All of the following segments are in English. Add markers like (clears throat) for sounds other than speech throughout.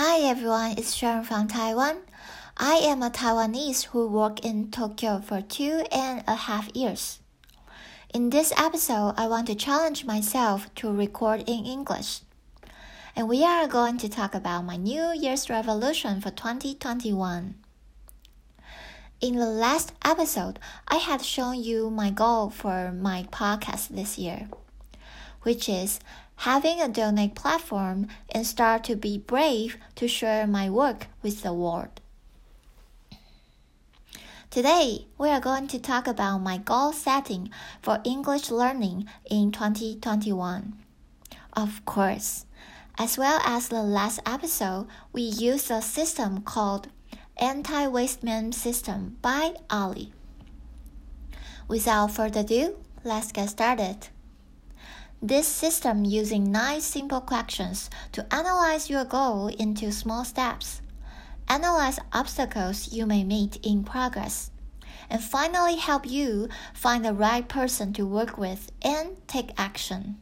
Hi everyone, it's Sharon from Taiwan. I am a Taiwanese who worked in Tokyo for two and a half years. In this episode, I want to challenge myself to record in English. And we are going to talk about my New Year's resolution for 2021. In the last episode, I had shown you my goal for my podcast this year, which is having a donate platform and start to be brave to share my work with the world. Today, we are going to talk about my goal setting for English learning in 2021. Of course, as well as the last episode, we used a system called Anti-Wasteman System by Ali. Without further ado, let's get started. This system using nine simple questions to analyze your goal into small steps. Analyze obstacles you may meet in progress. And finally help you find the right person to work with and take action.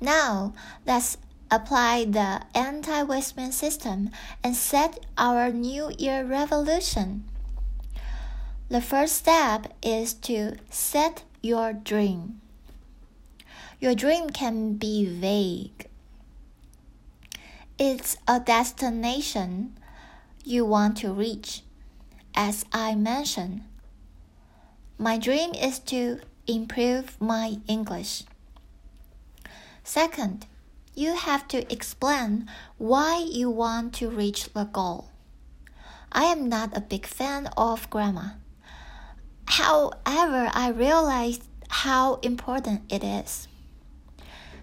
Now, let's apply the anti-Wasteman system and set our New Year revolution. The first step is to set your dream. Your dream can be vague. It's a destination you want to reach. As I mentioned, my dream is to improve my English. Second, you have to explain why you want to reach the goal. I am not a big fan of grammar. However, I realized how important it is.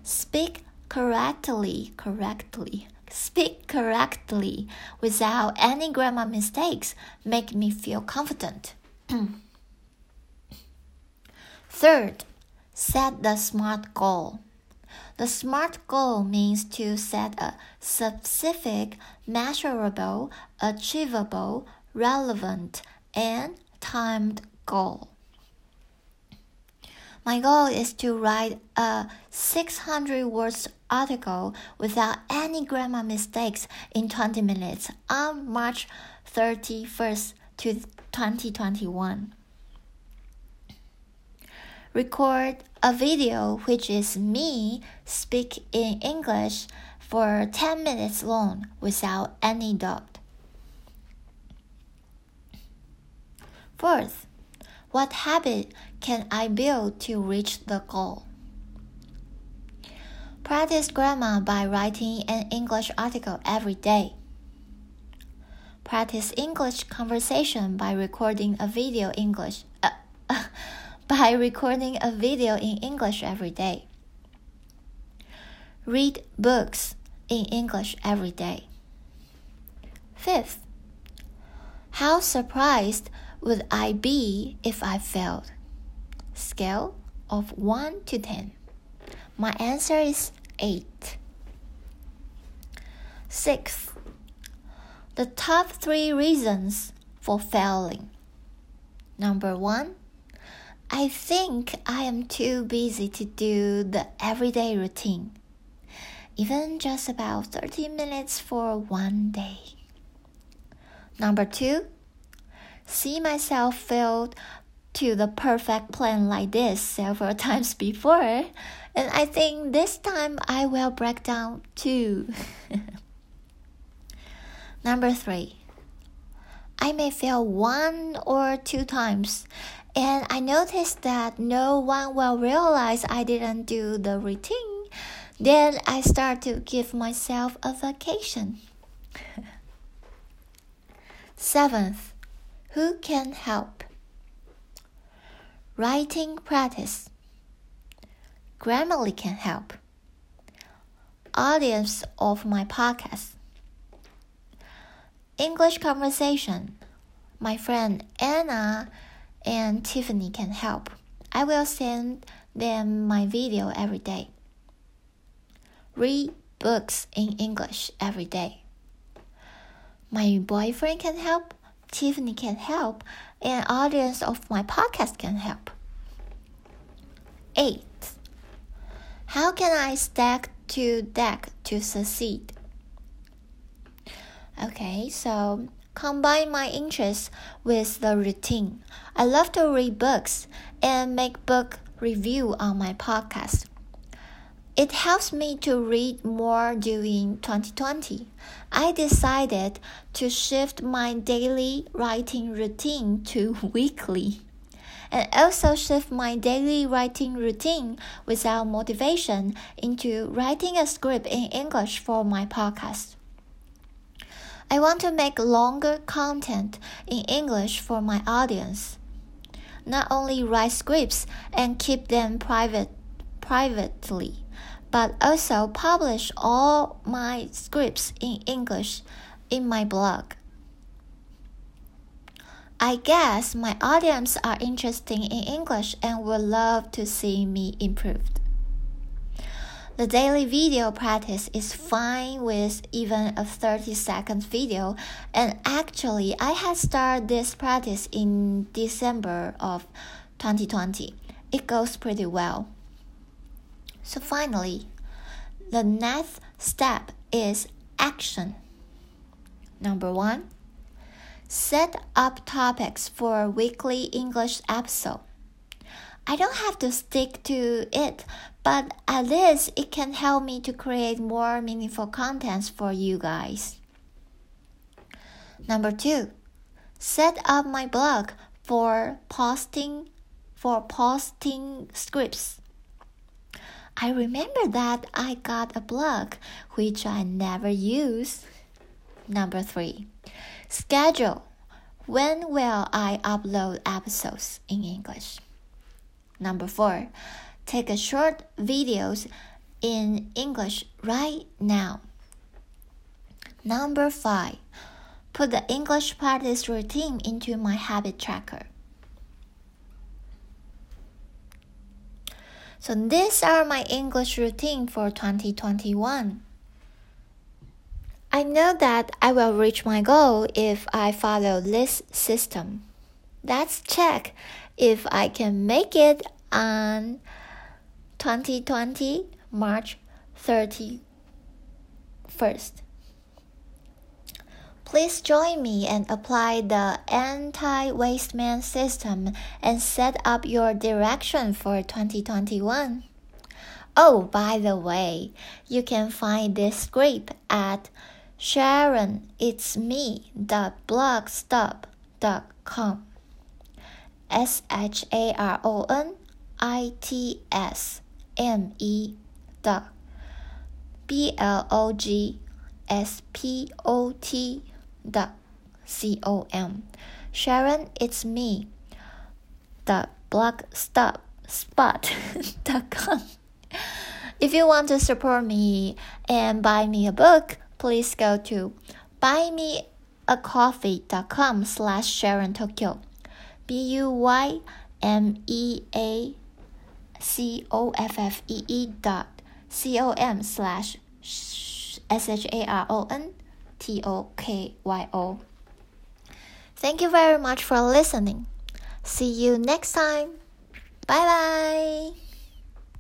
Speak correctly, correctly. Speak correctly without any grammar mistakes make me feel confident. (clears throat) Third, set the SMART goal. The SMART goal means to set a specific, measurable, achievable, relevant, and timed goal. My goal is to write a 600 words article without any grammar mistakes in 20 minutes on March 31st to 2021. Record a video which is me speak in English for 10 minutes long without any doubt. Fourth, what habit can I build to reach the goal? Practice grammar by writing an English article every day. Practice English conversation by recording a video English uh, (laughs) by recording a video in English every day. Read books in English every day. Fifth, how surprised would I be if I failed? Scale of 1 to 10. My answer is 8. 6. the top three reasons for failing. Number one, I think I am too busy to do the everyday routine, even just about 30 minutes for one day. Number two, see myself failed to the perfect plan like this several (laughs) times before, and I think this time I will break down too. (laughs) Number three, I may fail one or two times, and I notice that no one will realize I didn't do the routine. Then I start to give myself a vacation. (laughs) Seventh, who can help? Writing practice. Grammarly can help. Audience of my podcast. English conversation. My friend Anna and Tiffany can help. I will send them my video every day. Read books in English every day. My boyfriend can help. Tiffany can help, and audience of my podcast can help. 8. How can I stack to deck to succeed? Okay, so combine my interests with the routine. I love to read books and make book review on my podcast. It helps me to read more during 2020. I decided to shift my daily writing routine to (laughs) weekly and also shift my daily writing routine without motivation into writing a script in English for my podcast. I want to make longer content in English for my audience. Not only write scripts and keep them private privately, but also publish all my scripts in English in my blog. I guess my audience are interested in English and would love to see me improved. The daily video practice is fine with even a 30 second video and actually I had started this practice in December of 2020. It goes pretty well. So finally, the next step is action. Number 1 Set up topics for a weekly English episode. I don't have to stick to it, but at least it can help me to create more meaningful contents for you guys. Number two, set up my blog for posting for posting scripts. I remember that I got a blog which I never use. Number three, Schedule. When will I upload episodes in English? Number four, take a short videos in English right now. Number five, put the English practice routine into my habit tracker. So these are my English routine for 2021. I know that I will reach my goal if I follow this system. Let's check if I can make it on 2020 March 31st. Please join me and apply the anti waste man system and set up your direction for 2021. Oh, by the way, you can find this script at Sharon, it's me, the blogspot.com. S H A R O N I T S M E dot B L O G S P O T dot C O M. Sharon, it's me, the blogstop spot.com. (laughs) If you want to support me and buy me a book, please go to buymeacoffee.com slash Sharon Tokyo. B-U-Y-M-E-A-C-O-F-F-E-E dot C-O-M slash S-H-A-R-O-N-T-O-K-Y-O. Thank you very much for listening. See you next time. Bye bye.